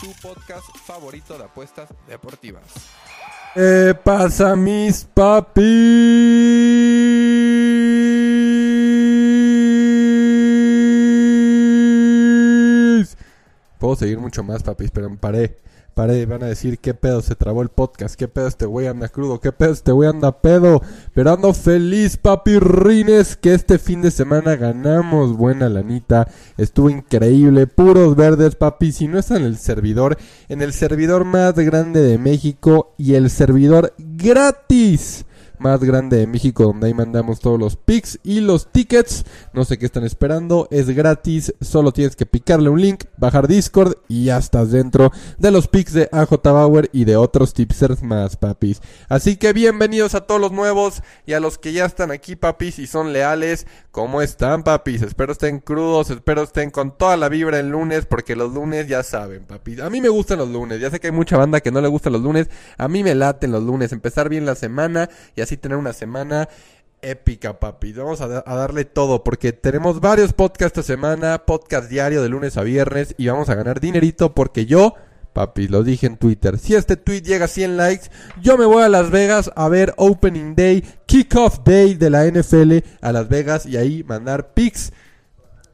tu podcast favorito de apuestas deportivas. ¿Qué pasa, mis papis? Seguir mucho más, papis, pero paré. Paré, van a decir qué pedo se trabó el podcast, qué pedo este güey anda crudo, qué pedo este güey anda pedo. Pero ando feliz, papirrines, que este fin de semana ganamos buena lanita. Estuvo increíble, puros verdes, papi. Si no está en el servidor, en el servidor más grande de México y el servidor gratis más grande de México donde ahí mandamos todos los pics y los tickets. No sé qué están esperando, es gratis, solo tienes que picarle un link, bajar Discord y ya estás dentro de los pics de AJ Bauer y de otros tipsters más, papis. Así que bienvenidos a todos los nuevos y a los que ya están aquí, papis, y son leales. ¿Cómo están, papis? Espero estén crudos, espero estén con toda la vibra el lunes, porque los lunes ya saben, papis. A mí me gustan los lunes, ya sé que hay mucha banda que no le gustan los lunes, a mí me laten los lunes, empezar bien la semana y así tener una semana épica, papi. Vamos a, da- a darle todo porque tenemos varios podcasts esta semana, podcast diario de lunes a viernes y vamos a ganar dinerito porque yo, papi, lo dije en Twitter. Si este tweet llega a 100 likes, yo me voy a Las Vegas a ver Opening Day, Kickoff Day de la NFL a Las Vegas y ahí mandar pics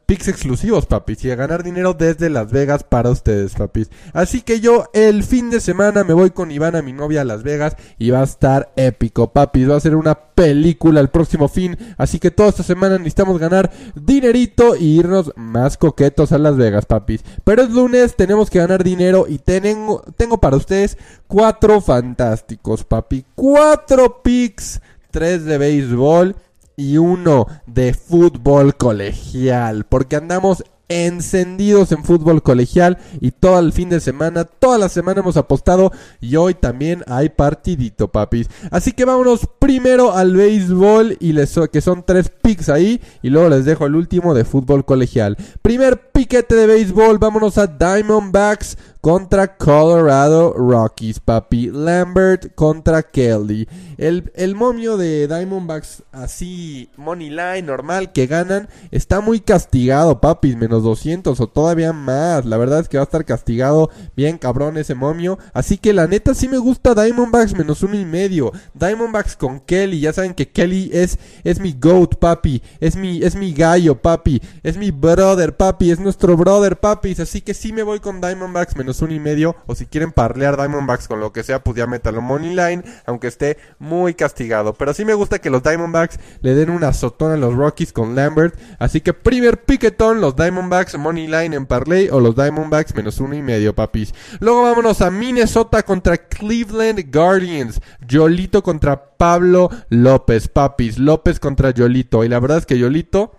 picks exclusivos, papis, y a ganar dinero desde Las Vegas para ustedes, papis. Así que yo el fin de semana me voy con Ivana, mi novia, a Las Vegas y va a estar épico, papis. Va a ser una película el próximo fin. Así que toda esta semana necesitamos ganar dinerito y irnos más coquetos a Las Vegas, papis. Pero es lunes, tenemos que ganar dinero y tengo, tengo para ustedes cuatro fantásticos, papi. Cuatro picks, tres de béisbol y uno de fútbol colegial, porque andamos encendidos en fútbol colegial y todo el fin de semana, toda la semana hemos apostado y hoy también hay partidito, papis. Así que vámonos primero al béisbol y les que son tres picks ahí y luego les dejo el último de fútbol colegial. Primer piquete de béisbol, vámonos a Diamondbacks contra Colorado Rockies, papi. Lambert contra Kelly. El, el momio de Diamondbacks, así, money line, normal, que ganan, está muy castigado, papis. Menos 200 o todavía más. La verdad es que va a estar castigado bien cabrón ese momio. Así que la neta sí me gusta Diamondbacks menos uno y medio. Diamondbacks con Kelly. Ya saben que Kelly es, es mi goat, papi. Es mi, es mi gallo, papi. Es mi brother, papi. Es nuestro brother, papis. Así que sí me voy con Diamondbacks menos uno y medio. O si quieren parlear Diamondbacks con lo que sea, pues ya métalo money line. Aunque esté muy castigado. Pero sí me gusta que los Diamondbacks le den una azotón a los Rockies con Lambert. Así que primer piquetón, los Diamondbacks money line en parlay o los Diamondbacks menos uno y medio, papis. Luego vámonos a Minnesota contra Cleveland Guardians. Yolito contra Pablo López, papis. López contra Yolito. Y la verdad es que Yolito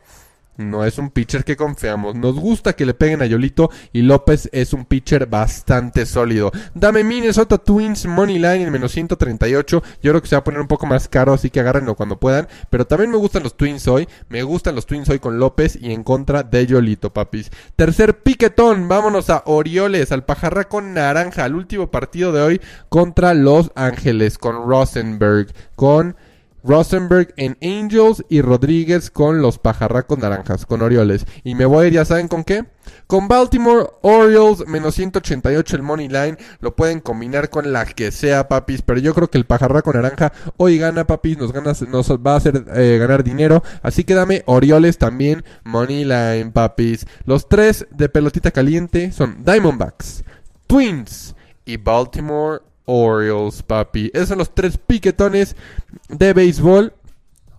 no es un pitcher que confiamos. Nos gusta que le peguen a Yolito y López es un pitcher bastante sólido. Dame Minnesota Twins Money Line en menos 138. Yo creo que se va a poner un poco más caro, así que agárrenlo cuando puedan. Pero también me gustan los Twins hoy. Me gustan los Twins hoy con López y en contra de Yolito, papis. Tercer piquetón. Vámonos a Orioles, al pajarraco naranja. Al último partido de hoy contra Los Ángeles con Rosenberg. Con Rosenberg en Angels y Rodríguez con los pajarracos naranjas, con Orioles. Y me voy a ir, ya saben con qué. Con Baltimore Orioles, menos 188 el money line. Lo pueden combinar con la que sea, papis. Pero yo creo que el pajarraco naranja hoy gana, papis. Nos, gana, nos va a hacer eh, ganar dinero. Así que dame Orioles también, money line, papis. Los tres de pelotita caliente son Diamondbacks, Twins y Baltimore Orioles, papi. Esos son los tres piquetones de béisbol.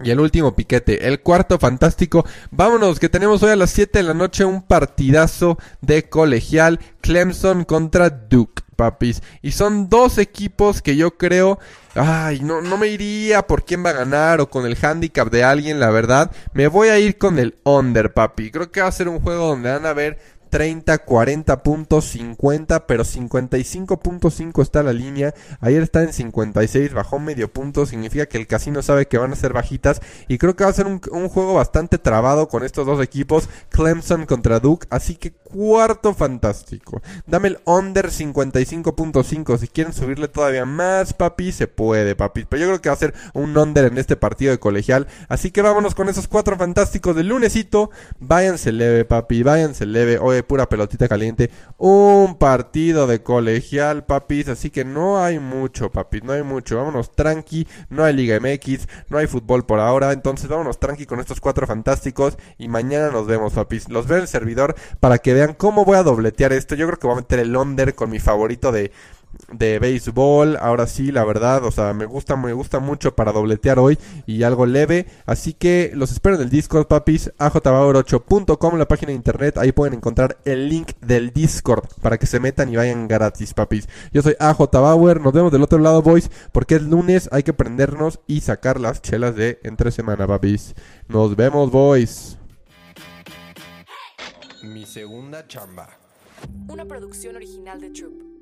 Y el último piquete, el cuarto fantástico. Vámonos, que tenemos hoy a las 7 de la noche un partidazo de colegial. Clemson contra Duke, papis. Y son dos equipos que yo creo... Ay, no, no me iría por quién va a ganar o con el handicap de alguien, la verdad. Me voy a ir con el under, papi. Creo que va a ser un juego donde van a haber 30, 40 puntos, 50, pero 55.5 está la línea. Ayer está en 56, bajó medio punto. Significa que el casino sabe que van a ser bajitas. Y creo que va a ser un, juego bastante trabado con estos dos equipos. Clemson contra Duke. Así que cuarto fantástico. Dame el under 55.5. Si quieren subirle todavía más, papi, se puede, papi. Pero yo creo que va a ser un under en este partido de colegial. Así que vámonos con esos cuatro fantásticos del lunesito. Váyanse leve, papi. Váyanse leve. Pura pelotita caliente. Un partido de colegial, papis. Así que no hay mucho, papis. No hay mucho. Vámonos tranqui. No hay Liga MX. No hay fútbol por ahora. Entonces vámonos tranqui con estos cuatro fantásticos. Y mañana nos vemos, papis. Los veo en el servidor para que vean cómo voy a dobletear esto. Yo creo que voy a meter el under con mi favorito de de béisbol. Ahora sí, la verdad, o sea, me gusta, me gusta mucho para dobletear hoy y algo leve. Así que los espero en el Discord, papis, ajbauer8.com, la página de internet. Ahí pueden encontrar el link del Discord para que se metan y vayan gratis, papis. Yo soy AJ Bauer, nos vemos del otro lado, boys, porque es lunes, hay que prendernos y sacar las chelas de entre semana, papis. Nos vemos, boys. Mi segunda chamba. Una producción original de Troop.